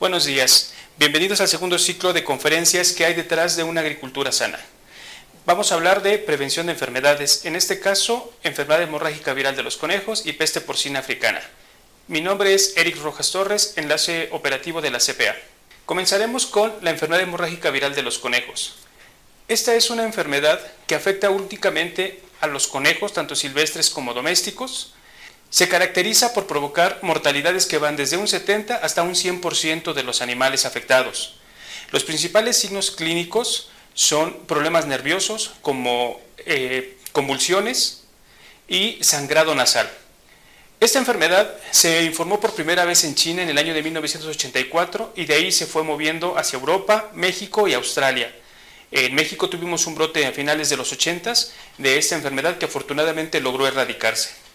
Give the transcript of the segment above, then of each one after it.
Buenos días, bienvenidos al segundo ciclo de conferencias que hay detrás de una agricultura sana. Vamos a hablar de prevención de enfermedades, en este caso enfermedad hemorrágica viral de los conejos y peste porcina africana. Mi nombre es Eric Rojas Torres, enlace operativo de la CPA. Comenzaremos con la enfermedad hemorrágica viral de los conejos. Esta es una enfermedad que afecta únicamente a los conejos, tanto silvestres como domésticos, se caracteriza por provocar mortalidades que van desde un 70 hasta un 100% de los animales afectados. Los principales signos clínicos son problemas nerviosos como eh, convulsiones y sangrado nasal. Esta enfermedad se informó por primera vez en China en el año de 1984 y de ahí se fue moviendo hacia Europa, México y Australia. En México tuvimos un brote a finales de los 80 de esta enfermedad que afortunadamente logró erradicarse.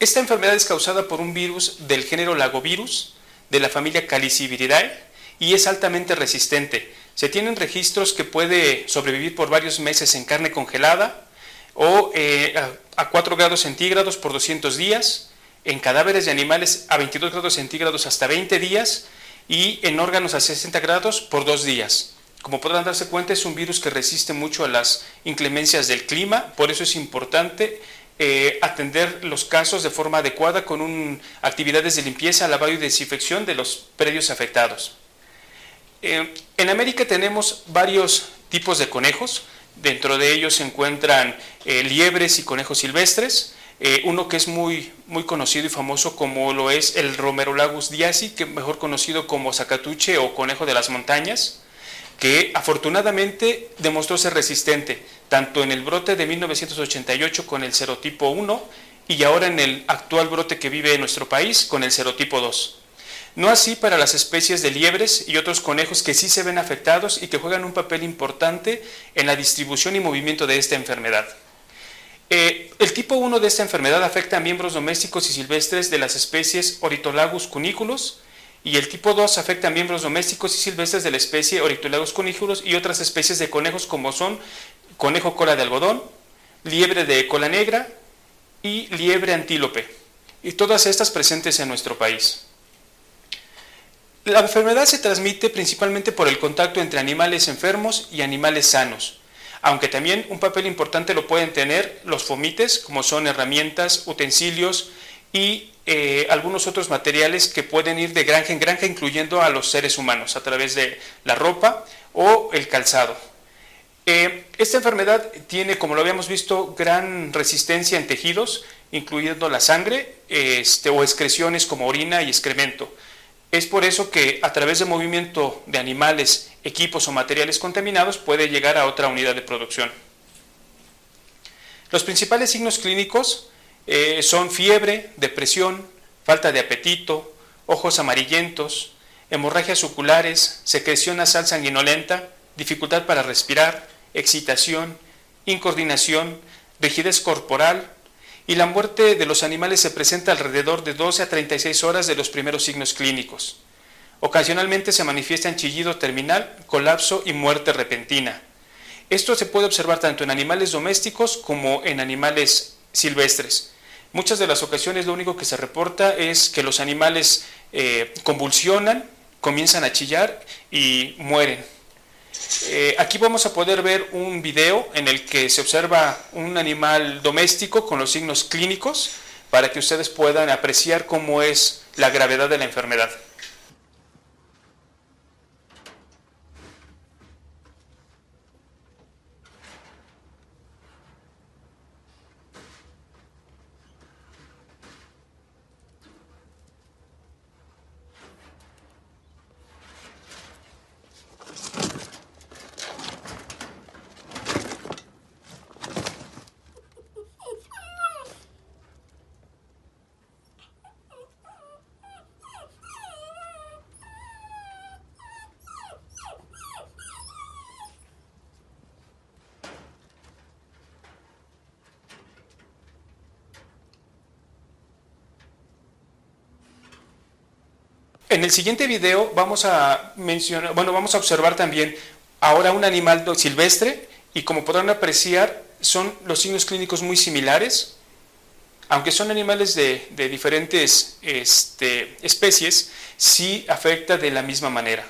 Esta enfermedad es causada por un virus del género Lagovirus de la familia Caliciviridae y es altamente resistente. Se tienen registros que puede sobrevivir por varios meses en carne congelada o eh, a 4 grados centígrados por 200 días, en cadáveres de animales a 22 grados centígrados hasta 20 días y en órganos a 60 grados por 2 días. Como podrán darse cuenta, es un virus que resiste mucho a las inclemencias del clima, por eso es importante eh, atender los casos de forma adecuada con actividades de limpieza, lavado y desinfección de los predios afectados. Eh, en América tenemos varios tipos de conejos, dentro de ellos se encuentran eh, liebres y conejos silvestres, uno que es muy, muy conocido y famoso como lo es el Romerolagus diasi, que mejor conocido como zacatuche o conejo de las montañas, que afortunadamente demostró ser resistente, tanto en el brote de 1988 con el serotipo 1 y ahora en el actual brote que vive en nuestro país con el serotipo 2. No así para las especies de liebres y otros conejos que sí se ven afectados y que juegan un papel importante en la distribución y movimiento de esta enfermedad. Eh, el tipo 1 de esta enfermedad afecta a miembros domésticos y silvestres de las especies Oritolagus cuniculus, y el tipo 2 afecta a miembros domésticos y silvestres de la especie Oryctolagus conículos y otras especies de conejos como son conejo cola de algodón, liebre de cola negra y liebre antílope, y todas estas presentes en nuestro país. La enfermedad se transmite principalmente por el contacto entre animales enfermos y animales sanos, aunque también un papel importante lo pueden tener los fomites, como son herramientas, utensilios y eh, algunos otros materiales que pueden ir de granja en granja, incluyendo a los seres humanos, a través de la ropa o el calzado. Eh, esta enfermedad tiene, como lo habíamos visto, gran resistencia en tejidos, incluyendo la sangre este, o excreciones como orina y excremento. Es por eso que a través del movimiento de animales, equipos o materiales contaminados puede llegar a otra unidad de producción. Los principales signos clínicos eh, son fiebre, depresión, falta de apetito, ojos amarillentos, hemorragias oculares, secreción nasal sanguinolenta, dificultad para respirar, excitación, incoordinación, rigidez corporal, y la muerte de los animales se presenta alrededor de 12 a 36 horas de los primeros signos clínicos. Ocasionalmente se manifiesta en chillido terminal, colapso y muerte repentina. Esto se puede observar tanto en animales domésticos como en animales silvestres. Muchas de las ocasiones lo único que se reporta es que los animales eh, convulsionan, comienzan a chillar y mueren. Eh, aquí vamos a poder ver un video en el que se observa un animal doméstico con los signos clínicos para que ustedes puedan apreciar cómo es la gravedad de la enfermedad. El siguiente video vamos a mencionar, bueno, vamos a observar también ahora un animal silvestre y como podrán apreciar son los signos clínicos muy similares. aunque son animales de, diferentes este, especies, sí afecta de la misma manera.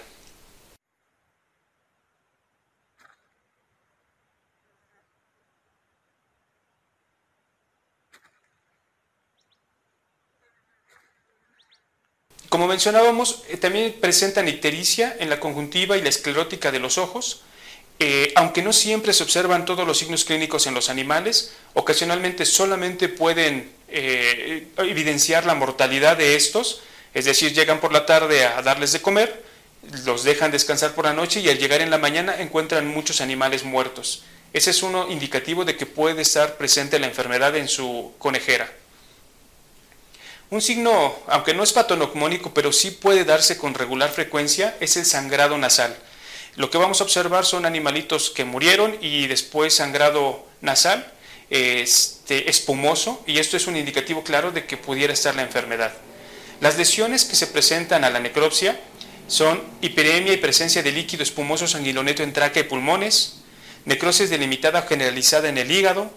Como mencionábamos, eh, también presentan ictericia en la conjuntiva y la esclerótica de los ojos, eh, aunque no siempre se observan todos los signos clínicos en los animales, ocasionalmente solamente pueden eh, evidenciar la mortalidad de estos, es decir, llegan por la tarde a darles de comer, los dejan descansar por la noche y al llegar en la mañana encuentran muchos animales muertos. Ese es uno indicativo de que puede estar presente la enfermedad en su conejera. Un signo, aunque no es patonocmónico, pero sí puede darse con regular frecuencia, es el sangrado nasal. Lo que vamos a observar son animalitos que murieron y después sangrado nasal, este, espumoso, y esto es un indicativo claro de que pudiera estar la enfermedad. Las lesiones que se presentan a la necropsia son hiperemia y presencia de líquido espumoso sanguinoleto en tráquea y pulmones, necrosis delimitada generalizada en el hígado,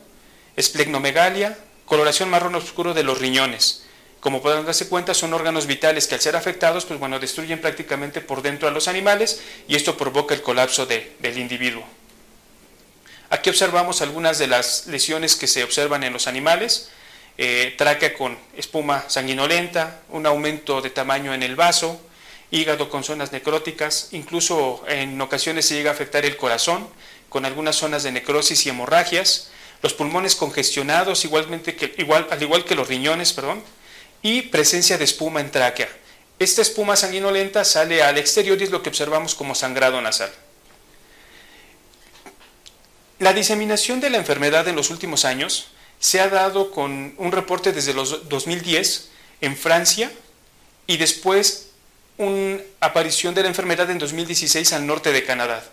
esplenomegalia, coloración marrón oscuro de los riñones. Como podrán darse cuenta, son órganos vitales que al ser afectados, pues bueno, destruyen prácticamente por dentro a los animales y esto provoca el colapso del individuo. Aquí observamos algunas de las lesiones que se observan en los animales. Eh, tráquea con espuma sanguinolenta, un aumento de tamaño en el vaso, hígado con zonas necróticas, incluso en ocasiones se llega a afectar el corazón con algunas zonas de necrosis y hemorragias, los pulmones congestionados, igualmente igual, al igual que los riñones, perdón, y presencia de espuma en tráquea. Esta espuma sanguinolenta sale al exterior y es lo que observamos como sangrado nasal. La diseminación de la enfermedad en los últimos años se ha dado con un reporte desde los 2010 en Francia y después una aparición de la enfermedad en 2016 al norte de Canadá.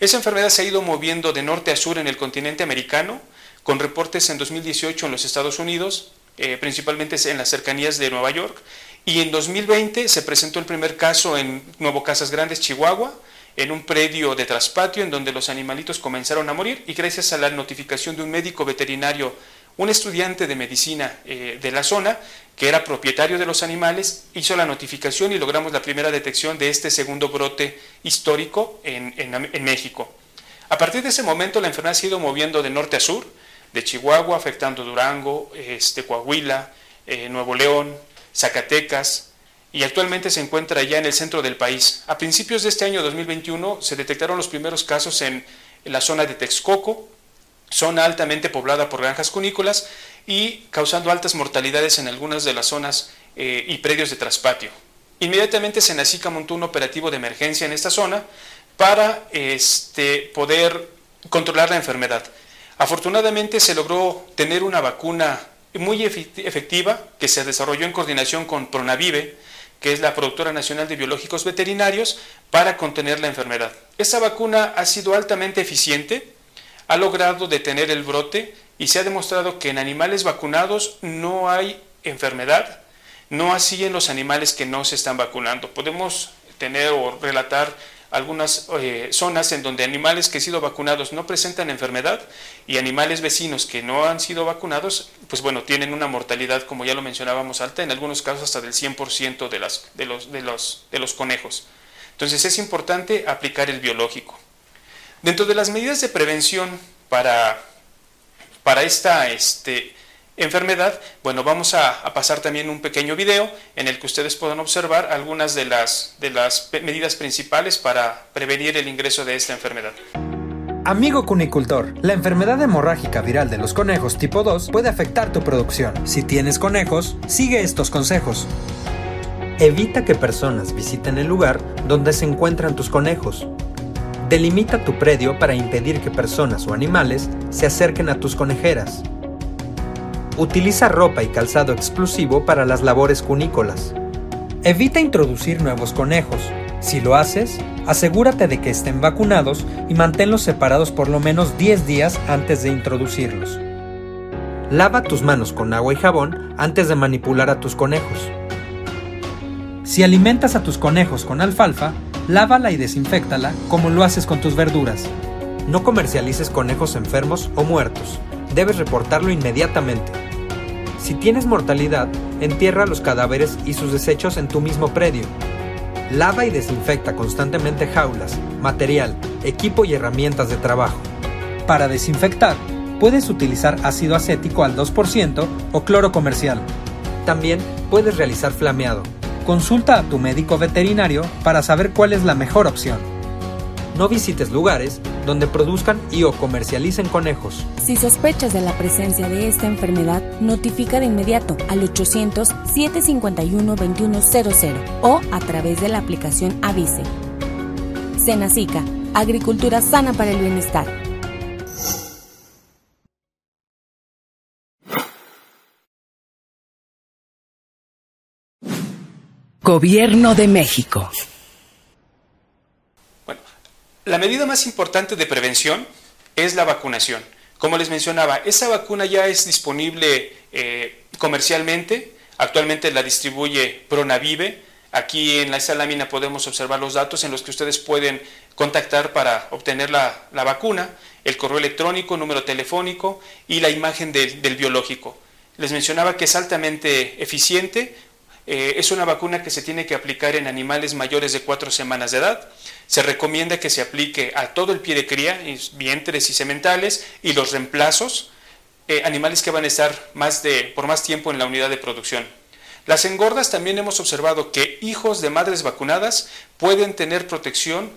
Esa enfermedad se ha ido moviendo de norte a sur en el continente americano, con reportes en 2018 en los Estados Unidos, eh, principalmente en las cercanías de Nueva York. Y en 2020 se presentó el primer caso en Nuevo Casas Grandes, Chihuahua, en un predio de traspatio en donde los animalitos comenzaron a morir y gracias a la notificación de un médico veterinario, un estudiante de medicina eh, de la zona, que era propietario de los animales, hizo la notificación y logramos la primera detección de este segundo brote histórico en, México. A partir de ese momento la enfermedad ha ido moviendo de norte a sur, de Chihuahua, afectando Durango, este, Coahuila, eh, Nuevo León, Zacatecas, y actualmente se encuentra ya en el centro del país. A principios de este año 2021 se detectaron los primeros casos en, la zona de Texcoco, zona altamente poblada por granjas cunícolas y causando altas mortalidades en algunas de las zonas eh, y predios de traspatio. Inmediatamente Senacica montó un operativo de emergencia en esta zona para este, poder controlar la enfermedad. Afortunadamente se logró tener una vacuna muy efectiva que se desarrolló en coordinación con Pronavive, que es la productora nacional de biológicos veterinarios, para contener la enfermedad. Esta vacuna ha sido altamente eficiente, ha logrado detener el brote y se ha demostrado que en animales vacunados no hay enfermedad, no así en los animales que no se están vacunando. Podemos tener o relatar algunas eh, zonas en donde animales que han sido vacunados no presentan enfermedad y animales vecinos que no han sido vacunados, pues bueno, tienen una mortalidad, como ya lo mencionábamos, alta, en algunos casos hasta del 100% de, las, de, los, de, los, de los conejos. Entonces es importante aplicar el biológico. Dentro de las medidas de prevención para, para esta este, enfermedad, bueno, vamos a, pasar también un pequeño video en el que ustedes puedan observar algunas de las, de las medidas principales para prevenir el ingreso de esta enfermedad. Amigo cunicultor, la enfermedad hemorrágica viral de los conejos tipo 2 puede afectar tu producción. Si tienes conejos, sigue estos consejos. Evita que personas visiten el lugar donde se encuentran tus conejos. Delimita tu predio para impedir que personas o animales se acerquen a tus conejeras. Utiliza ropa y calzado exclusivo para las labores cunícolas. Evita introducir nuevos conejos. Si lo haces, asegúrate de que estén vacunados y manténlos separados por lo menos 10 días antes de introducirlos. Lava tus manos con agua y jabón antes de manipular a tus conejos. Si alimentas a tus conejos con alfalfa, lávala y desinfectala como lo haces con tus verduras. No comercialices conejos enfermos o muertos. Debes reportarlo inmediatamente. Si tienes mortalidad, entierra los cadáveres y sus desechos en tu mismo predio. Lava y desinfecta constantemente jaulas, material, equipo y herramientas de trabajo. Para desinfectar, puedes utilizar ácido acético al 2% o cloro comercial. También puedes realizar flameado. Consulta a tu médico veterinario para saber cuál es la mejor opción. No visites lugares donde produzcan y o comercialicen conejos. Si sospechas de la presencia de esta enfermedad, notifica de inmediato al 800-751-2100 o a través de la aplicación Avise. Senacica, Agricultura sana para el bienestar. Gobierno de México. La medida más importante de prevención es la vacunación. Como les mencionaba, esa vacuna ya es disponible eh, comercialmente. Actualmente la distribuye Pronavive. Aquí en esta lámina podemos observar los datos en los que ustedes pueden contactar para obtener la, vacuna, el correo electrónico, número telefónico y la imagen del, biológico. Les mencionaba que es altamente eficiente, eh, es una vacuna que se tiene que aplicar en animales mayores de cuatro semanas de edad. Se recomienda que se aplique a todo el pie de cría, vientres y sementales, y los reemplazos, eh, animales que van a estar más de, por más tiempo en la unidad de producción. Las engordas también hemos observado que hijos de madres vacunadas pueden tener protección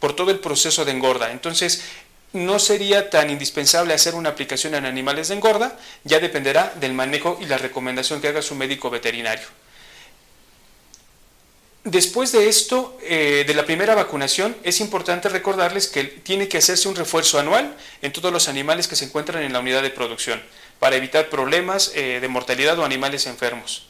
por todo el proceso de engorda. Entonces, no sería tan indispensable hacer una aplicación en animales de engorda, ya dependerá del manejo y la recomendación que haga su médico veterinario. Después de esto, eh, de la primera vacunación, es importante recordarles que tiene que hacerse un refuerzo anual en todos los animales que se encuentran en la unidad de producción para evitar problemas eh, de mortalidad o animales enfermos.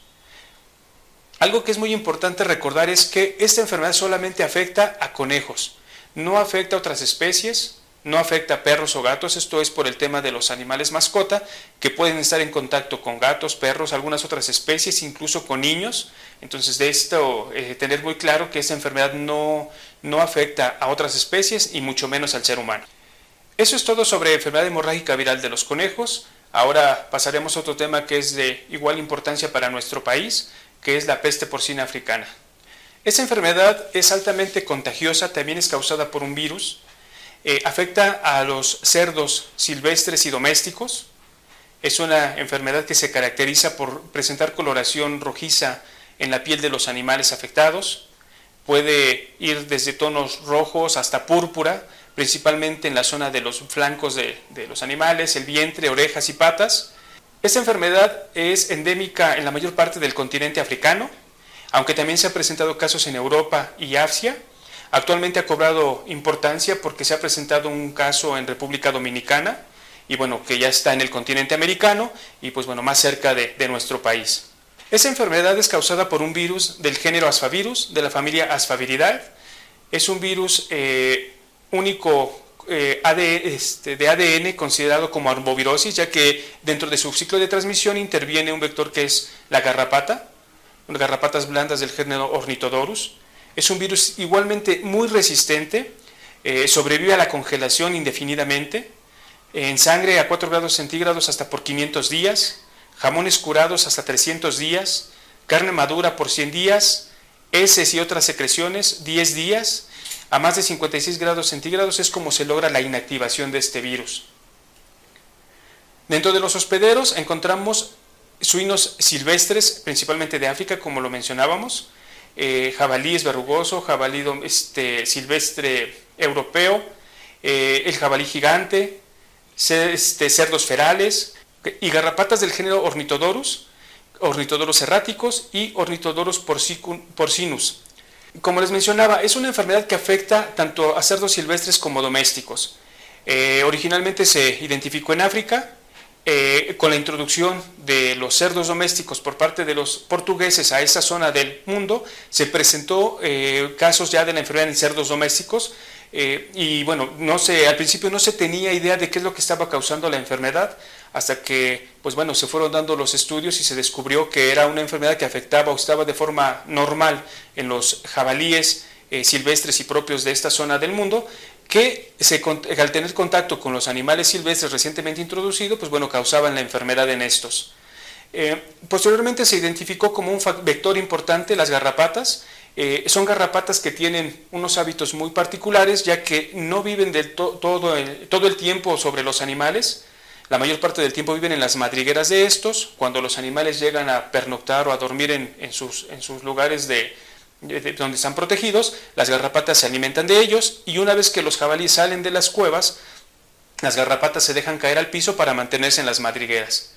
Algo que es muy importante recordar es que esta enfermedad solamente afecta a conejos, no afecta a otras especies, no afecta a perros o gatos, esto es por el tema de los animales mascota, que pueden estar en contacto con gatos, perros, algunas otras especies, incluso con niños. Entonces, de esto, eh, tener muy claro que esta enfermedad no, no afecta a otras especies y mucho menos al ser humano. Eso es todo sobre enfermedad hemorrágica viral de los conejos. Ahora pasaremos a otro tema que es de igual importancia para nuestro país, que es la peste porcina africana. Esta enfermedad es altamente contagiosa, también es causada por un virus, eh, afecta a los cerdos silvestres y domésticos. Es una enfermedad que se caracteriza por presentar coloración rojiza en la piel de los animales afectados. Puede ir desde tonos rojos hasta púrpura, principalmente en la zona de los flancos de, de los animales, el vientre, orejas y patas. Esta enfermedad es endémica en la mayor parte del continente africano, aunque también se han presentado casos en Europa y Asia. Actualmente ha cobrado importancia porque se ha presentado un caso en República Dominicana y bueno, que ya está en el continente americano y pues bueno, más cerca de, nuestro país. Esa enfermedad es causada por un virus del género Asfavirus, de la familia Asfaviridae. Es un virus eh, único eh, este, de ADN considerado como arbovirosis, ya que dentro de su ciclo de transmisión interviene un vector que es la garrapata, garrapatas blandas del género Ornithodorus. Es un virus igualmente muy resistente, eh, sobrevive a la congelación indefinidamente, en sangre a 4 grados centígrados hasta por 500 días, jamones curados hasta 300 días, carne madura por 100 días, heces y otras secreciones 10 días, a más de 56 grados centígrados es como se logra la inactivación de este virus. Dentro de los hospederos encontramos suinos silvestres, principalmente de África, como lo mencionábamos, eh, jabalí es verrugoso, jabalí este, silvestre europeo, eh, el jabalí gigante, este, cerdos ferales y garrapatas del género Ornitodorus, Ornitodorus erráticos y Ornitodorus porcinus. Como les mencionaba, es una enfermedad que afecta tanto a cerdos silvestres como domésticos. Eh, originalmente se identificó en África, eh, con la introducción de los cerdos domésticos por parte de los portugueses a esa zona del mundo, se presentó eh, casos ya de la enfermedad en cerdos domésticos eh, y bueno, no sé, al principio no se tenía idea de qué es lo que estaba causando la enfermedad hasta que pues bueno, se fueron dando los estudios y se descubrió que era una enfermedad que afectaba o estaba de forma normal en los jabalíes silvestres y propios de esta zona del mundo que al tener contacto con los animales silvestres recientemente introducidos, pues bueno, causaban la enfermedad en estos. Eh, posteriormente se identificó como un vector importante las garrapatas. Eh, son garrapatas que tienen unos hábitos muy particulares, ya que no viven todo, el, tiempo sobre los animales. La mayor parte del tiempo viven en las madrigueras de estos. Cuando los animales llegan a pernoctar o a dormir en sus, lugares de, donde están protegidos, las garrapatas se alimentan de ellos y una vez que los jabalíes salen de las cuevas, las garrapatas se dejan caer al piso para mantenerse en las madrigueras.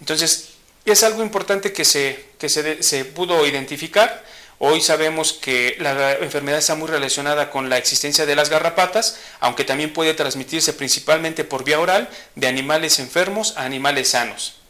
Entonces, es algo importante que se, que se, pudo identificar. Hoy sabemos que la enfermedad está muy relacionada con la existencia de las garrapatas, aunque también puede transmitirse principalmente por vía oral de animales enfermos a animales sanos.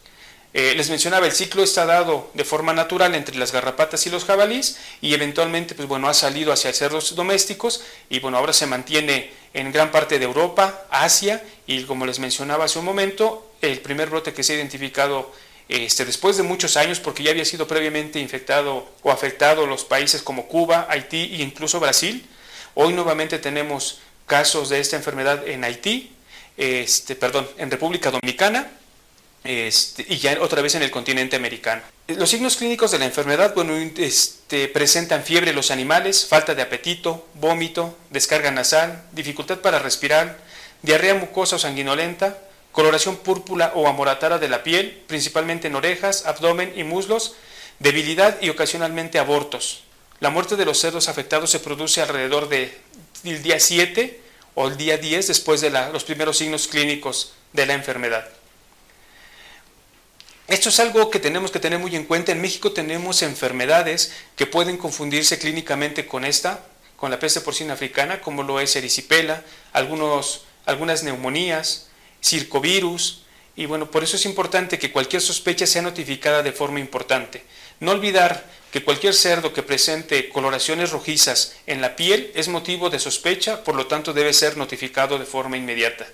Eh, les mencionaba, el ciclo está dado de forma natural entre las garrapatas y los jabalíes y eventualmente pues, bueno, ha salido hacia cerdos domésticos y bueno, ahora se mantiene en gran parte de Europa, Asia y como les mencionaba hace un momento, el primer brote que se ha identificado este, después de muchos años, porque ya había sido previamente infectado o afectado los países como Cuba, Haití e incluso Brasil. Hoy nuevamente tenemos casos de esta enfermedad en Haití, este, perdón, en República Dominicana este, y ya otra vez en el continente americano. Los signos clínicos de la enfermedad bueno, este, presentan fiebre en los animales, falta de apetito, vómito, descarga nasal, dificultad para respirar, diarrea mucosa o sanguinolenta, coloración púrpura o amoratada de la piel, principalmente en orejas, abdomen y muslos, debilidad y ocasionalmente abortos. La muerte de los cerdos afectados se produce alrededor del día 7 o el día 10 después de los primeros signos clínicos de la enfermedad. Esto es algo que tenemos que tener muy en cuenta. En México tenemos enfermedades que pueden confundirse clínicamente con esta, con la peste porcina africana, como lo es erisipela, algunos, algunas neumonías, circovirus, y bueno, por eso es importante que cualquier sospecha sea notificada de forma importante. No olvidar que cualquier cerdo que presente coloraciones rojizas en la piel es motivo de sospecha, por lo tanto debe ser notificado de forma inmediata.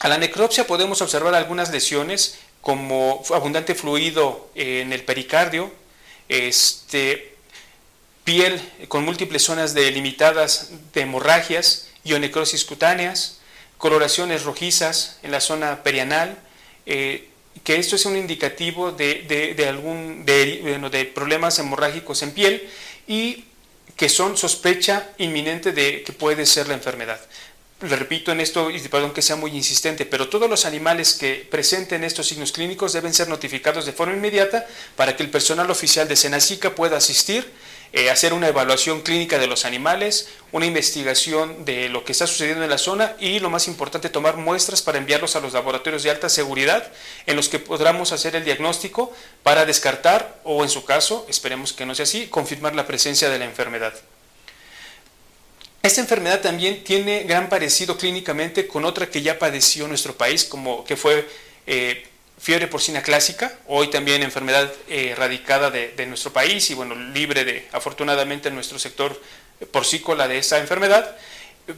A la necropsia podemos observar algunas lesiones como abundante fluido en el pericardio, este, piel con múltiples zonas delimitadas de hemorragias, necrosis cutáneas, coloraciones rojizas en la zona perianal, eh, que esto es un indicativo de, algún, de, problemas hemorrágicos en piel y que son sospecha inminente de que puede ser la enfermedad. Le repito en esto, y perdón que sea muy insistente, pero todos los animales que presenten estos signos clínicos deben ser notificados de forma inmediata para que el personal oficial de Senacica pueda asistir eh, hacer una evaluación clínica de los animales, una investigación de lo que está sucediendo en la zona y lo más importante, tomar muestras para enviarlos a los laboratorios de alta seguridad en los que podamos hacer el diagnóstico para descartar o en su caso, esperemos que no sea así, confirmar la presencia de la enfermedad. Esta enfermedad también tiene gran parecido clínicamente con otra que ya padeció nuestro país, como que fue eh, fiebre porcina clásica, hoy también enfermedad eh, erradicada de, nuestro país y bueno, libre de afortunadamente nuestro sector porcícola de esa enfermedad,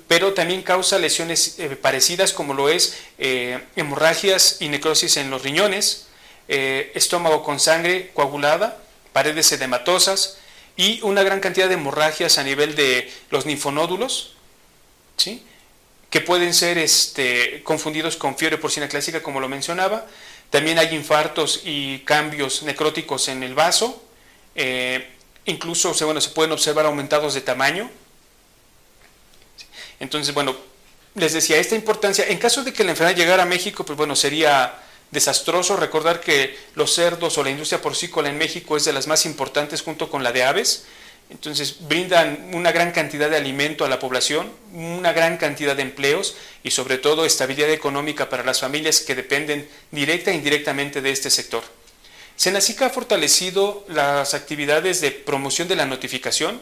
pero también causa lesiones eh, parecidas como lo es eh, hemorragias y necrosis en los riñones, estómago con sangre coagulada, paredes edematosas y una gran cantidad de hemorragias a nivel de los linfonódulos, ¿sí? que pueden ser este, confundidos con fiebre porcina clásica, como lo mencionaba, también hay infartos y cambios necróticos en el vaso. Eh, incluso bueno, se pueden observar aumentados de tamaño. Entonces, bueno, les decía, esta importancia, en caso de que la enfermedad llegara a México, pues bueno, sería desastroso recordar que los cerdos o la industria porcícola en México es de las más importantes junto con la de aves. Entonces brindan una gran cantidad de alimento a la población, una gran cantidad de empleos y sobre todo estabilidad económica para las familias que dependen directa e indirectamente de este sector. Senacica ha fortalecido las actividades de promoción de la notificación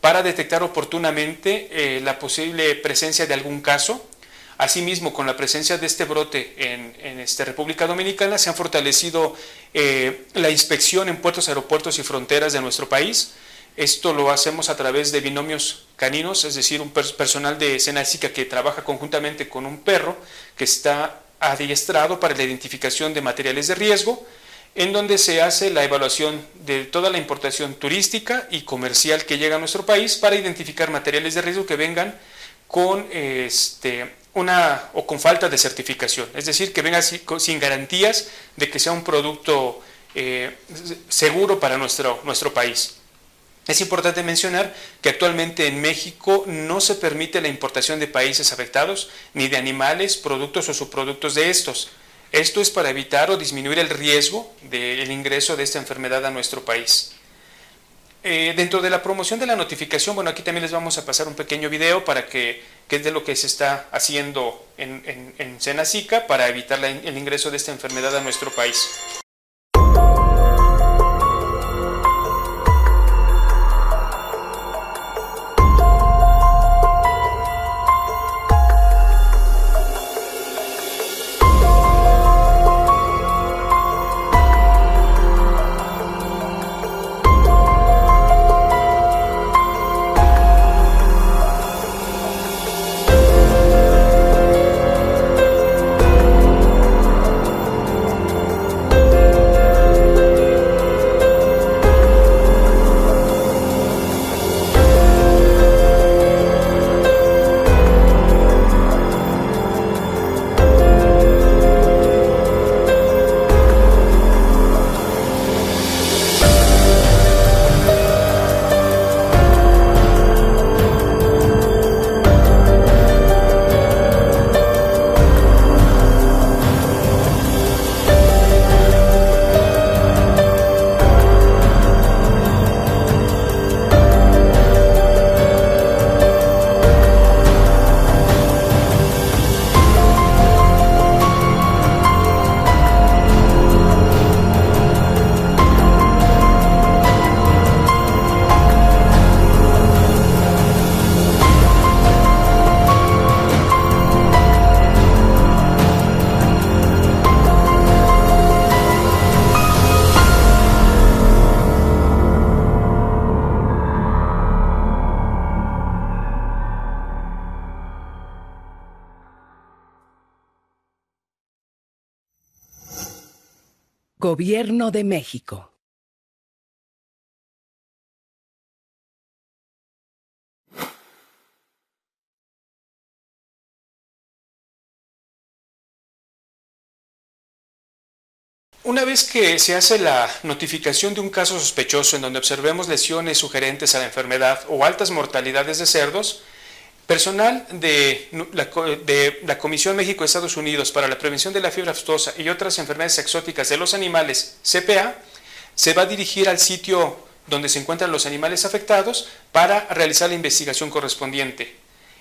para detectar oportunamente eh, la posible presencia de algún caso. Asimismo, con la presencia de este brote en, en esta República Dominicana, se ha fortalecido eh, la inspección en puertos, aeropuertos y fronteras de nuestro país. Esto lo hacemos a través de binomios caninos, es decir, un personal de Senacica que trabaja conjuntamente con un perro que está adiestrado para la identificación de materiales de riesgo, en donde se hace la evaluación de toda la importación turística y comercial que llega a nuestro país para identificar materiales de riesgo que vengan con este, una o con falta de certificación, es decir, que venga sin garantías de que sea un producto eh, seguro para nuestro, nuestro país. Es importante mencionar que actualmente en México no se permite la importación de países afectados, ni de animales, productos o subproductos de estos. Esto es para evitar o disminuir el riesgo del ingreso de esta enfermedad a nuestro país. Eh, dentro de la promoción de la notificación, bueno, aquí también les vamos a pasar un pequeño video para que, que es de lo que se está haciendo en, en, en Senacica para evitar el ingreso de esta enfermedad a nuestro país. Gobierno de México. Una vez que se hace la notificación de un caso sospechoso en donde observemos lesiones sugerentes a la enfermedad o altas mortalidades de cerdos, Personal de la, Comisión México-Estados Unidos para la Prevención de la Fiebre Aftosa y otras enfermedades exóticas de los animales, CPA, se va a dirigir al sitio donde se encuentran los animales afectados para realizar la investigación correspondiente.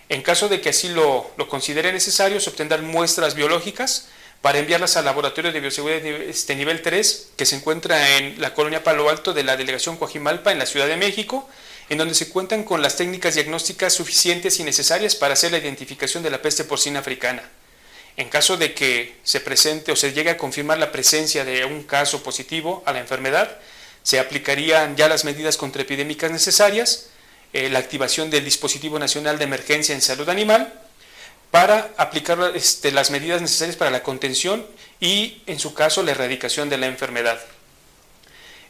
En caso de que así lo, considere necesario, se obtendrán muestras biológicas para enviarlas al laboratorio de bioseguridad este, nivel 3, que se encuentra en la colonia Palo Alto de la delegación Coajimalpa, en la Ciudad de México, en donde se cuentan con las técnicas diagnósticas suficientes y necesarias para hacer la identificación de la peste porcina africana. En caso de que se presente o se llegue a confirmar la presencia de un caso positivo a la enfermedad, se aplicarían ya las medidas contraepidémicas necesarias, eh, la activación del Dispositivo Nacional de Emergencia en Salud Animal, para aplicar este, las medidas necesarias para la contención y, en su caso, la erradicación de la enfermedad.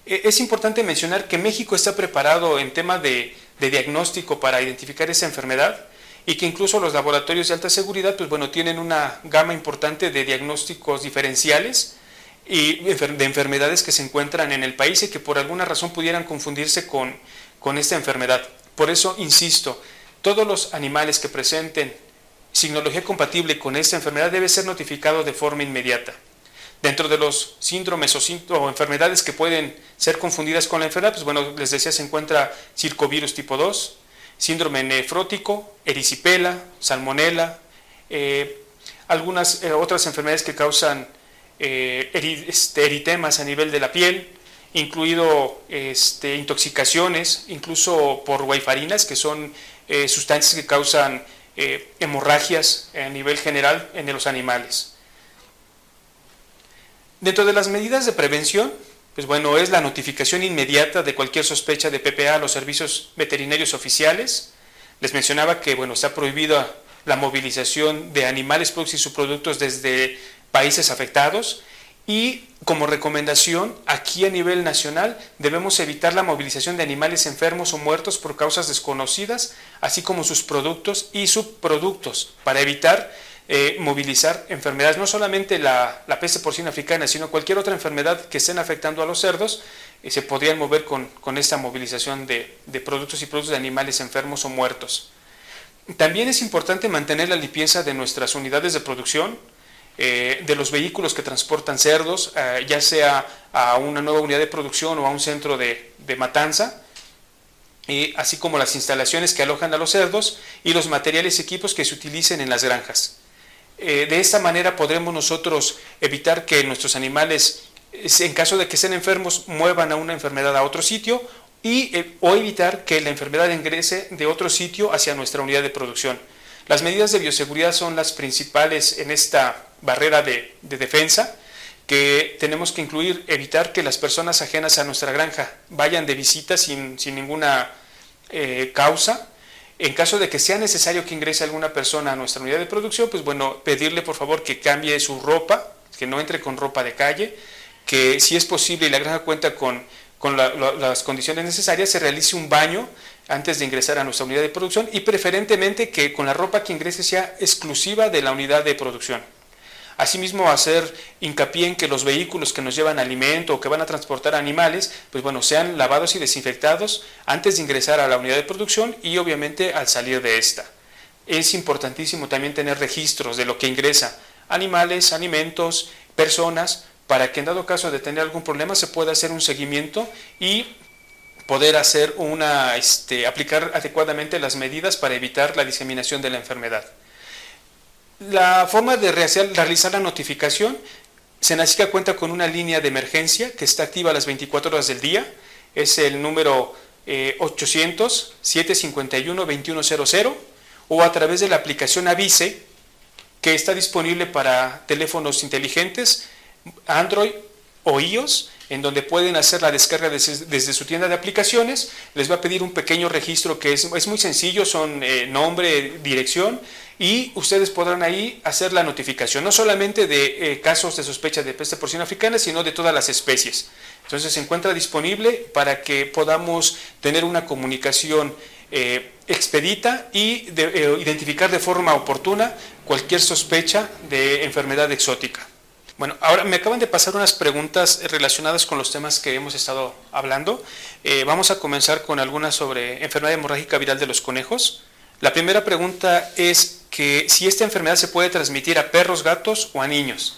Eh, es importante mencionar que México está preparado en tema de, diagnóstico para identificar esa enfermedad y que incluso los laboratorios de alta seguridad pues bueno, tienen una gama importante de diagnósticos diferenciales y de enfermedades que se encuentran en el país y que por alguna razón pudieran confundirse con, con esta enfermedad. Por eso, insisto, todos los animales que presenten signología compatible con esta enfermedad debe ser notificado de forma inmediata. Dentro de los síndromes o, enfermedades que pueden ser confundidas con la enfermedad, pues bueno, les decía, se encuentra circovirus tipo 2, síndrome nefrótico, erisipela, salmonela, eh, algunas eh, otras enfermedades que causan eh, este, eritemas a nivel de la piel, incluido este, intoxicaciones, incluso por guaifarinas, que son sustancias que causan hemorragias a nivel general en los animales. Dentro de las medidas de prevención, pues bueno, es la notificación inmediata de cualquier sospecha de PPA a los servicios veterinarios oficiales. Les mencionaba que, bueno, está prohibida la movilización de animales, productos y subproductos desde países afectados. Y como recomendación, aquí a nivel nacional debemos evitar la movilización de animales enfermos o muertos por causas desconocidas, así como sus productos y subproductos, para evitar eh, movilizar enfermedades, no solamente la, peste porcina africana, sino cualquier otra enfermedad que estén afectando a los cerdos, eh, se podrían mover con, esta movilización de, de, productos y productos de animales enfermos o muertos. También es importante mantener la limpieza de nuestras unidades de producción, eh, de los vehículos que transportan cerdos, ya sea a una nueva unidad de producción o a un centro de, de matanza, así como las instalaciones que alojan a los cerdos y los materiales y equipos que se utilicen en las granjas. Eh, de esta manera podremos nosotros evitar que nuestros animales, en caso de que estén enfermos, muevan a una enfermedad a otro sitio y, eh, o evitar que la enfermedad ingrese de otro sitio hacia nuestra unidad de producción. Las medidas de bioseguridad son las principales en esta barrera de, defensa que tenemos que incluir, evitar que las personas ajenas a nuestra granja vayan de visita sin, ninguna eh, causa, en caso de que sea necesario que ingrese alguna persona a nuestra unidad de producción, pues bueno, pedirle por favor que cambie su ropa, que no entre con ropa de calle, que si es posible y la granja cuenta con, las condiciones necesarias, se realice un baño antes de ingresar a nuestra unidad de producción y preferentemente que con la ropa que ingrese sea exclusiva de la unidad de producción. Asimismo, hacer hincapié en que los vehículos que nos llevan alimento o que van a transportar animales, pues bueno, sean lavados y desinfectados antes de ingresar a la unidad de producción y obviamente al salir de esta. Es importantísimo también tener registros de lo que ingresa, animales, alimentos, personas, para que en dado caso de tener algún problema se pueda hacer un seguimiento y poder hacer una, este, aplicar adecuadamente las medidas para evitar la diseminación de la enfermedad. La forma de realizar la notificación, Senacica cuenta con una línea de emergencia que está activa a las 24 horas del día, es el número 800-751-2100 eh, o a través de la aplicación Avise que está disponible para teléfonos inteligentes, Android o iOS en donde pueden hacer la descarga desde, su tienda de aplicaciones. Les va a pedir un pequeño registro que es, muy sencillo, son eh, nombre, dirección, y ustedes podrán ahí hacer la notificación, no solamente de eh, casos de sospecha de peste porcina africana, sino de todas las especies. Entonces se encuentra disponible para que podamos tener una comunicación eh, expedita y identificar de forma oportuna cualquier sospecha de enfermedad exótica. Bueno, ahora me acaban de pasar unas preguntas relacionadas con los temas que hemos estado hablando. Eh, vamos a comenzar con algunas sobre enfermedad hemorrágica viral de los conejos. La primera pregunta es que si esta enfermedad se puede transmitir a perros, gatos o a niños.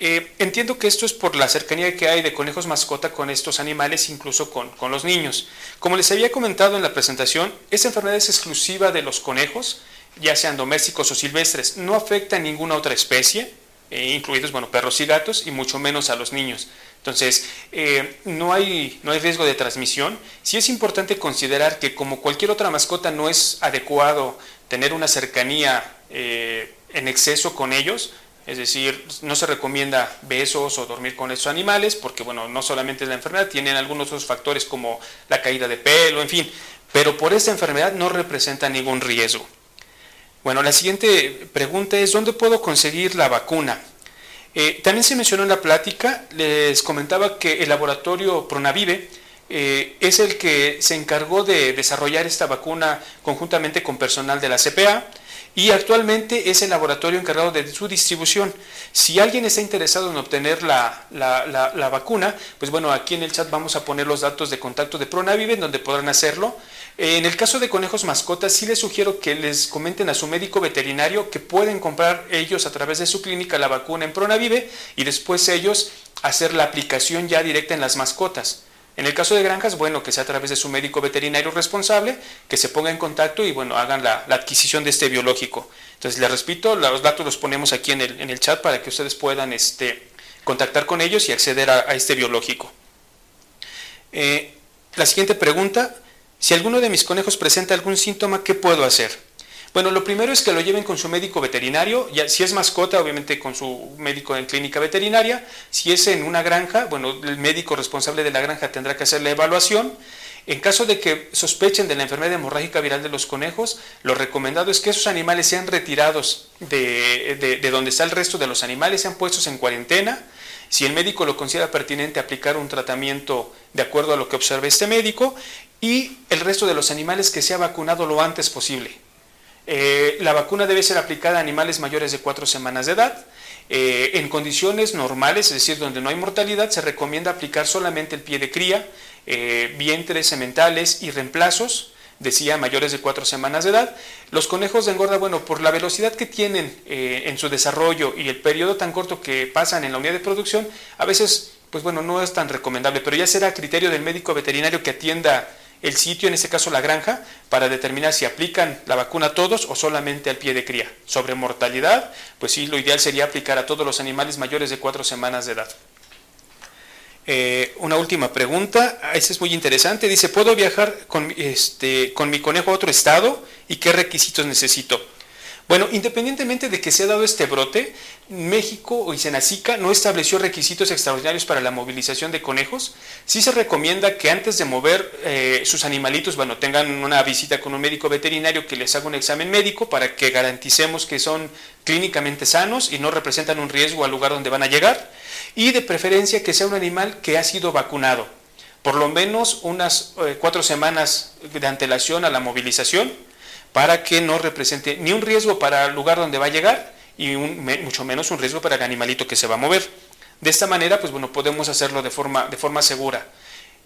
Eh, entiendo que esto es por la cercanía que hay de conejos mascota con estos animales, incluso con, con los niños. Como les había comentado en la presentación, esta enfermedad es exclusiva de los conejos, ya sean domésticos o silvestres, no afecta a ninguna otra especie eh, incluidos bueno, perros y gatos, y mucho menos a los niños. Entonces, eh, no, hay, no hay riesgo de transmisión. Sí es importante considerar que como cualquier otra mascota no es adecuado tener una cercanía eh, en exceso con ellos, es decir, no se recomienda besos o dormir con estos animales, porque bueno, no solamente es la enfermedad, tienen algunos otros factores como la caída de pelo, en fin, pero por esta enfermedad no representa ningún riesgo. Bueno, la siguiente pregunta es, ¿dónde puedo conseguir la vacuna? Eh, también se mencionó en la plática, les comentaba que el laboratorio Pronavive eh, es el que se encargó de desarrollar esta vacuna conjuntamente con personal de la CPA y actualmente es el laboratorio encargado de su distribución. Si alguien está interesado en obtener la, la, vacuna, pues bueno, aquí en el chat vamos a poner los datos de contacto de Pronavive, donde podrán hacerlo. En el caso de conejos mascotas, sí les sugiero que les comenten a su médico veterinario que pueden comprar ellos a través de su clínica la vacuna en Pronavive y después ellos hacer la aplicación ya directa en las mascotas. En el caso de granjas, bueno, que sea a través de su médico veterinario responsable, que se ponga en contacto y bueno, hagan la, adquisición de este biológico. Entonces, les repito, los datos los ponemos aquí en el, chat para que ustedes puedan este, contactar con ellos y acceder a, este biológico. Eh, la siguiente pregunta, si alguno de mis conejos presenta algún síntoma, ¿qué puedo hacer? Bueno, lo primero es que lo lleven con su médico veterinario, si es mascota, obviamente con su médico en clínica veterinaria, si es en una granja, bueno, el médico responsable de la granja tendrá que hacer la evaluación. En caso de que sospechen de la enfermedad hemorrágica viral de los conejos, lo recomendado es que esos animales sean retirados de, de donde está el resto de los animales, sean puestos en cuarentena, si el médico lo considera pertinente aplicar un tratamiento de acuerdo a lo que observe este médico y el resto de los animales que sea vacunado lo antes posible. Eh, la vacuna debe ser aplicada a animales mayores de cuatro semanas de edad. Eh, en condiciones normales, es decir, donde no hay mortalidad, se recomienda aplicar solamente el pie de cría, vientres sementales y reemplazos decía mayores de cuatro semanas de edad. Los conejos de engorda, bueno, por la velocidad que tienen en su desarrollo y el periodo tan corto que pasan en la unidad de producción, a veces pues bueno, no es tan recomendable, pero ya será criterio del médico veterinario que atienda el sitio, en este caso la granja, para determinar si aplican la vacuna a todos o solamente al pie de cría. Sobre mortalidad, pues sí, lo ideal sería aplicar a todos los animales mayores de cuatro semanas de edad. Eh, una última pregunta, ah, esa es muy interesante. Dice, ¿puedo viajar con, este, con mi conejo a otro estado y qué requisitos necesito? Bueno, independientemente de que se ha dado este brote, México y Senacica no estableció requisitos extraordinarios para la movilización de conejos. Sí se recomienda que antes de mover eh, sus animalitos, bueno, tengan una visita con un médico veterinario que les haga un examen médico para que garanticemos que son clínicamente sanos y no representan un riesgo al lugar donde van a llegar. Y de preferencia que sea un animal que ha sido vacunado, por lo menos unas eh, cuatro semanas de antelación a la movilización para que no represente ni un riesgo para el lugar donde va a llegar y mucho menos un riesgo para el animalito que se va a mover. De esta manera, pues bueno, podemos hacerlo de forma, de forma segura.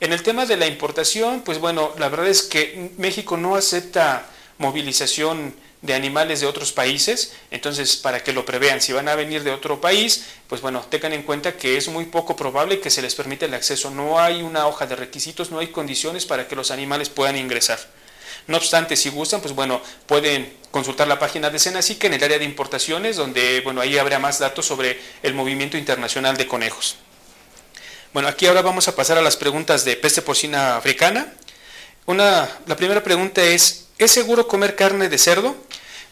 En el tema de la importación, pues bueno, la verdad es que México no acepta movilización de animales de otros países, entonces para que lo prevean, si van a venir de otro país, pues bueno, tengan en cuenta que es muy poco probable que se les permita el acceso, no hay una hoja de requisitos, no hay condiciones para que los animales puedan ingresar. No obstante, si gustan, pues bueno, pueden consultar la página de Senacica en el área de importaciones, donde bueno, ahí habrá más datos sobre el movimiento internacional de conejos. Bueno, aquí ahora vamos a pasar a las preguntas de peste porcina africana. Una, la primera pregunta es, ¿es seguro comer carne de cerdo?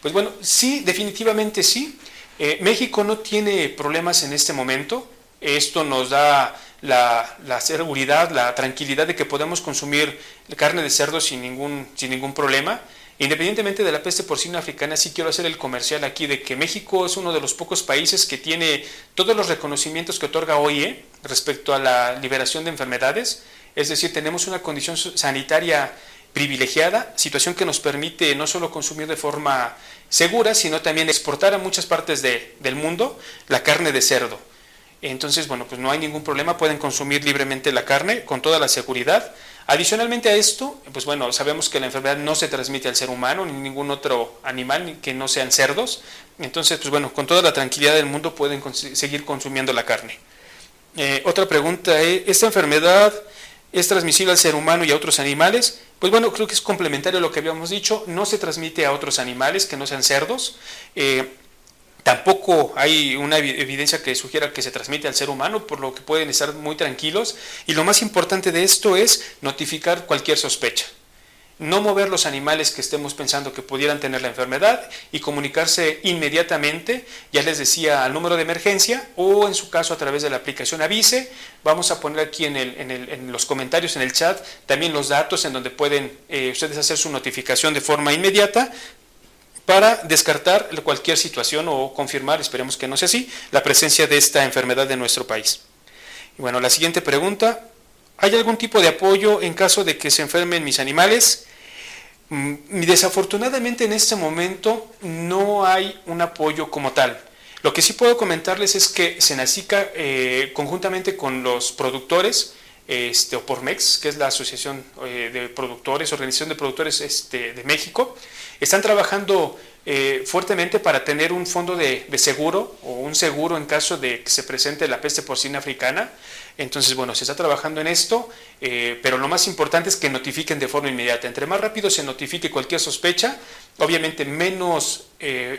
Pues bueno, sí, definitivamente sí. Eh, México no tiene problemas en este momento. Esto nos da la, seguridad, la tranquilidad de que podemos consumir carne de cerdo sin ningún, sin ningún problema. Independientemente de la peste porcina africana, sí quiero hacer el comercial aquí de que México es uno de los pocos países que tiene todos los reconocimientos que otorga OIE respecto a la liberación de enfermedades. Es decir, tenemos una condición sanitaria privilegiada, situación que nos permite no solo consumir de forma segura, sino también exportar a muchas partes del mundo la carne de cerdo. Entonces, bueno, pues no hay ningún problema, pueden consumir libremente la carne con toda la seguridad. Adicionalmente a esto, pues bueno, sabemos que la enfermedad no se transmite al ser humano ni ningún otro animal que no sean cerdos. Entonces, pues bueno, con toda la tranquilidad del mundo pueden seguir consumiendo la carne. Eh, otra pregunta es, ¿esta enfermedad es transmisible al ser humano y a otros animales? Pues bueno, creo que es complementario a lo que habíamos dicho, no se transmite a otros animales que no sean cerdos. Eh, Tampoco hay una evidencia que sugiera que se transmite al ser humano, por lo que pueden estar muy tranquilos. Y lo más importante de esto es notificar cualquier sospecha. No mover los animales que estemos pensando que pudieran tener la enfermedad y comunicarse inmediatamente, ya les decía, al número de emergencia o en su caso a través de la aplicación Avise. Vamos a poner aquí en, los comentarios, en el chat, también los datos en donde pueden eh, ustedes hacer su notificación de forma inmediata para descartar cualquier situación o confirmar, esperemos que no sea así, la presencia de esta enfermedad en nuestro país. Y bueno, la siguiente pregunta, ¿hay algún tipo de apoyo en caso de que se enfermen mis animales? Mm, desafortunadamente en este momento no hay un apoyo como tal. Lo que sí puedo comentarles es que Senacica, eh, conjuntamente con los productores, este, o Pormex, que es la Asociación eh, de Productores, Organización de Productores este, de México, están trabajando eh, fuertemente para tener un fondo de, seguro o un seguro en caso de que se presente la peste porcina africana. Entonces, bueno, se está trabajando en esto, eh, pero lo más importante es que notifiquen de forma inmediata. Entre más rápido se notifique cualquier sospecha, obviamente menos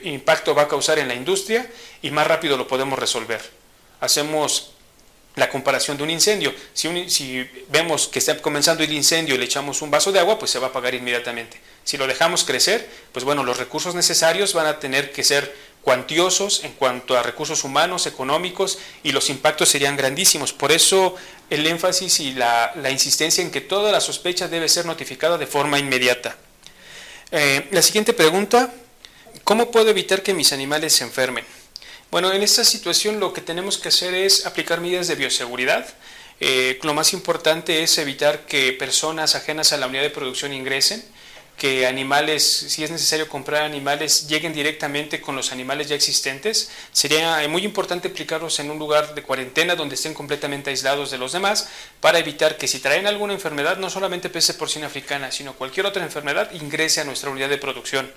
impacto va a causar en la industria y más rápido lo podemos resolver. Hacemos la comparación de un incendio. Si, si, vemos que está comenzando el incendio y le echamos un vaso de agua, pues se va a apagar inmediatamente. Si lo dejamos crecer, pues bueno, los recursos necesarios van a tener que ser cuantiosos en cuanto a recursos humanos, económicos, y los impactos serían grandísimos. Por eso el énfasis y la, insistencia en que toda la sospecha debe ser notificada de forma inmediata. Eh, la siguiente pregunta, ¿cómo puedo evitar que mis animales se enfermen? Bueno, en esta situación lo que tenemos que hacer es aplicar medidas de bioseguridad. Eh, lo más importante es evitar que personas ajenas a la unidad de producción ingresen, que animales, si es necesario comprar animales, lleguen directamente con los animales ya existentes. Sería muy importante aplicarlos en un lugar de cuarentena donde estén completamente aislados de los demás para evitar que si traen alguna enfermedad, no solamente peste porcina africana, sino cualquier otra enfermedad, ingrese a nuestra unidad de producción.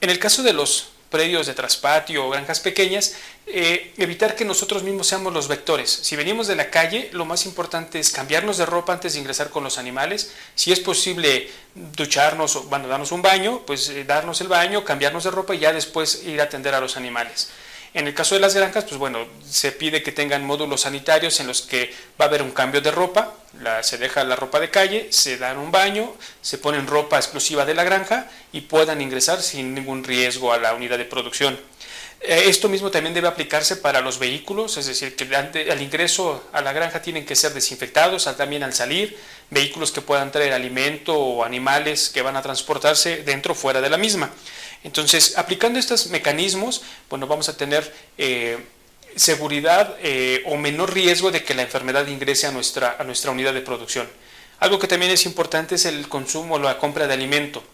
En el caso de los predios de traspatio o granjas pequeñas, eh, evitar que nosotros mismos seamos los vectores. Si venimos de la calle, lo más importante es cambiarnos de ropa antes de ingresar con los animales. Si es posible ducharnos o bueno, darnos un baño, pues eh, darnos el baño, cambiarnos de ropa y ya después ir a atender a los animales. En el caso de las granjas, pues bueno, se pide que tengan módulos sanitarios en los que va a haber un cambio de ropa, se deja la ropa de calle, se dan un baño, se ponen ropa exclusiva de la granja y puedan ingresar sin ningún riesgo a la unidad de producción. Eh, esto mismo también debe aplicarse para los vehículos, es decir, que al ingreso a la granja tienen que ser desinfectados, también al salir, vehículos que puedan traer alimento o animales que van a transportarse dentro o fuera de la misma. Entonces, aplicando estos mecanismos, bueno, vamos a tener eh, seguridad eh, o menor riesgo de que la enfermedad ingrese a nuestra, a nuestra unidad de producción. Algo que también es importante es el consumo o la compra de alimento.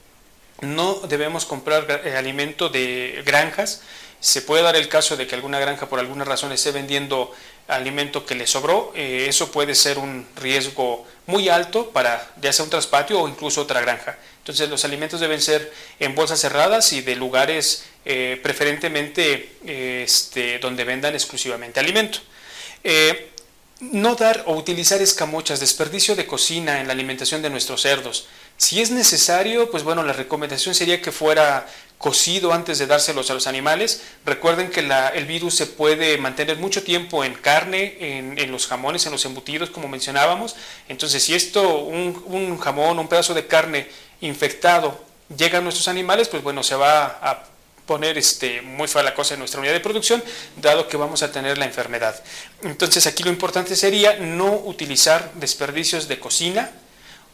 No debemos comprar eh, alimento de granjas. Se puede dar el caso de que alguna granja por alguna razón esté vendiendo alimento que le sobró. eso puede ser un riesgo muy alto para ya sea un traspatio o incluso otra granja. Entonces los alimentos deben ser en bolsas cerradas y de lugares eh, preferentemente este, donde vendan exclusivamente alimento. Eh, no dar o utilizar escamochas, desperdicio de cocina en la alimentación de nuestros cerdos. Si es necesario, pues bueno, la recomendación sería que fuera cocido antes de dárselos a los animales. Recuerden que el virus se puede mantener mucho tiempo en carne, en, los jamones, en los embutidos, como mencionábamos. Entonces, si esto, un, jamón, un pedazo de carne infectado llega a nuestros animales, pues bueno, se va a poner este, muy fea la cosa en nuestra unidad de producción, dado que vamos a tener la enfermedad. Entonces aquí lo importante sería no utilizar desperdicios de cocina,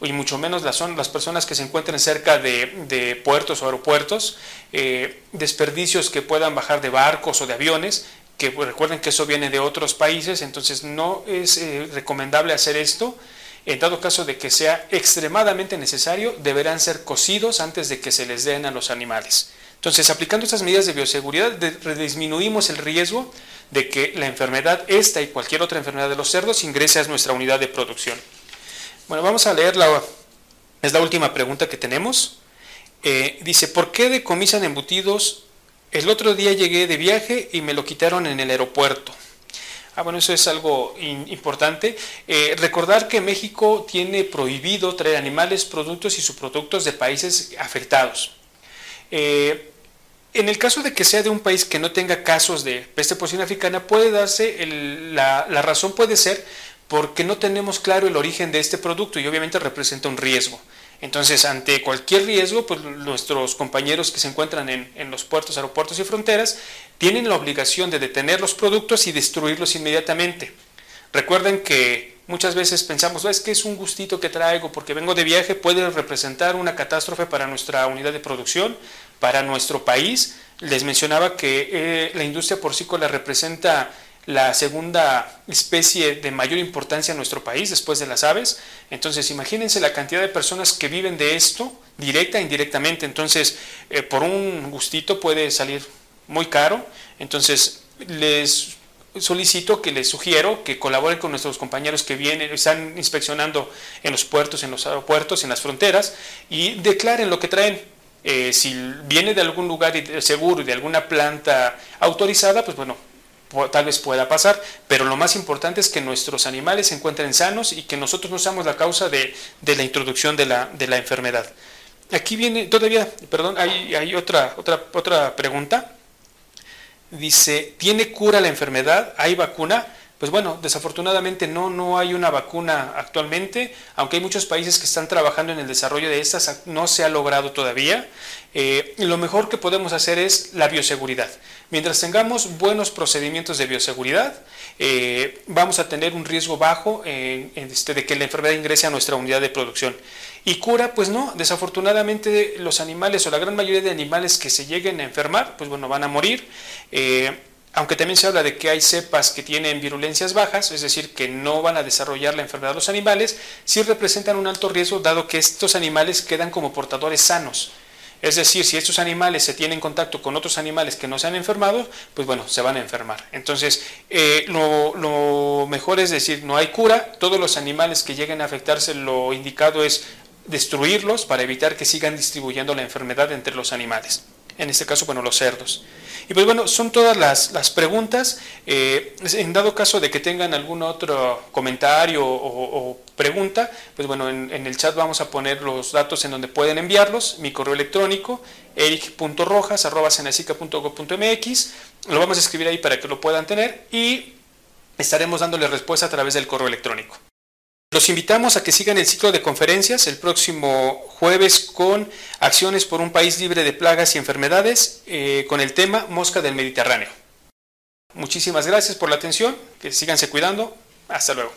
y mucho menos las, son las personas que se encuentren cerca de, puertos o aeropuertos, eh, desperdicios que puedan bajar de barcos o de aviones, que pues, recuerden que eso viene de otros países, entonces no es eh, recomendable hacer esto. En dado caso de que sea extremadamente necesario, deberán ser cocidos antes de que se les den a los animales. Entonces, aplicando estas medidas de bioseguridad, disminuimos el riesgo de que la enfermedad, esta y cualquier otra enfermedad de los cerdos, ingrese a nuestra unidad de producción. Bueno, vamos a leer la, es la última pregunta que tenemos. Eh, dice, ¿por qué decomisan embutidos? El otro día llegué de viaje y me lo quitaron en el aeropuerto. Ah, bueno, eso es algo importante. Eh, recordar que México tiene prohibido traer animales, productos y subproductos de países afectados. Eh, en el caso de que sea de un país que no tenga casos de peste porcina africana, puede darse, la, la razón puede ser porque no tenemos claro el origen de este producto y obviamente representa un riesgo. Entonces, ante cualquier riesgo, pues nuestros compañeros que se encuentran en, los puertos, aeropuertos y fronteras tienen la obligación de detener los productos y destruirlos inmediatamente. Recuerden que muchas veces pensamos, es que es un gustito que traigo porque vengo de viaje, puede representar una catástrofe para nuestra unidad de producción, para nuestro país. Les mencionaba que eh, la industria porcícola representa la segunda especie de mayor importancia en nuestro país después de las aves. Entonces, imagínense la cantidad de personas que viven de esto, directa e indirectamente. Entonces, eh, por un gustito puede salir muy caro. Entonces, les solicito que les sugiero que colaboren con nuestros compañeros que vienen, están inspeccionando en los puertos, en los aeropuertos, en las fronteras y declaren lo que traen. Eh, si viene de algún lugar seguro y de alguna planta autorizada, pues bueno, tal vez pueda pasar, pero lo más importante es que nuestros animales se encuentren sanos y que nosotros no seamos la causa de, la introducción de la, de la, enfermedad. Aquí viene, todavía, perdón, hay, hay otra, otra, otra pregunta. Dice, ¿tiene cura la enfermedad? ¿Hay vacuna? Pues bueno, desafortunadamente no, no hay una vacuna actualmente, aunque hay muchos países que están trabajando en el desarrollo de estas, no se ha logrado todavía. Eh, lo mejor que podemos hacer es la bioseguridad. Mientras tengamos buenos procedimientos de bioseguridad, eh, vamos a tener un riesgo bajo este, de que la enfermedad ingrese a nuestra unidad de producción. Y cura, pues no, desafortunadamente los animales o la gran mayoría de animales que se lleguen a enfermar, pues bueno, van a morir. Eh, aunque también se habla de que hay cepas que tienen virulencias bajas, es decir, que no van a desarrollar la enfermedad los animales, sí representan un alto riesgo dado que estos animales quedan como portadores sanos. Es decir, si estos animales se tienen contacto con otros animales que no se han enfermado, pues bueno, se van a enfermar. Entonces, eh, lo, lo, mejor es decir, no hay cura, todos los animales que lleguen a afectarse, lo indicado es destruirlos para evitar que sigan distribuyendo la enfermedad entre los animales. En este caso, bueno, los cerdos. Y pues bueno, son todas las, preguntas. Eh, en dado caso de que tengan algún otro comentario o, pregunta, pues bueno, en, el chat vamos a poner los datos en donde pueden enviarlos. Mi correo electrónico, eric.rojas.gov.mx. Lo vamos a escribir ahí para que lo puedan tener y estaremos dándole respuesta a través del correo electrónico. Los invitamos a que sigan el ciclo de conferencias el próximo jueves con Acciones por un país libre de plagas y enfermedades eh, con el tema Mosca del Mediterráneo. Muchísimas gracias por la atención, que síganse cuidando. Hasta luego.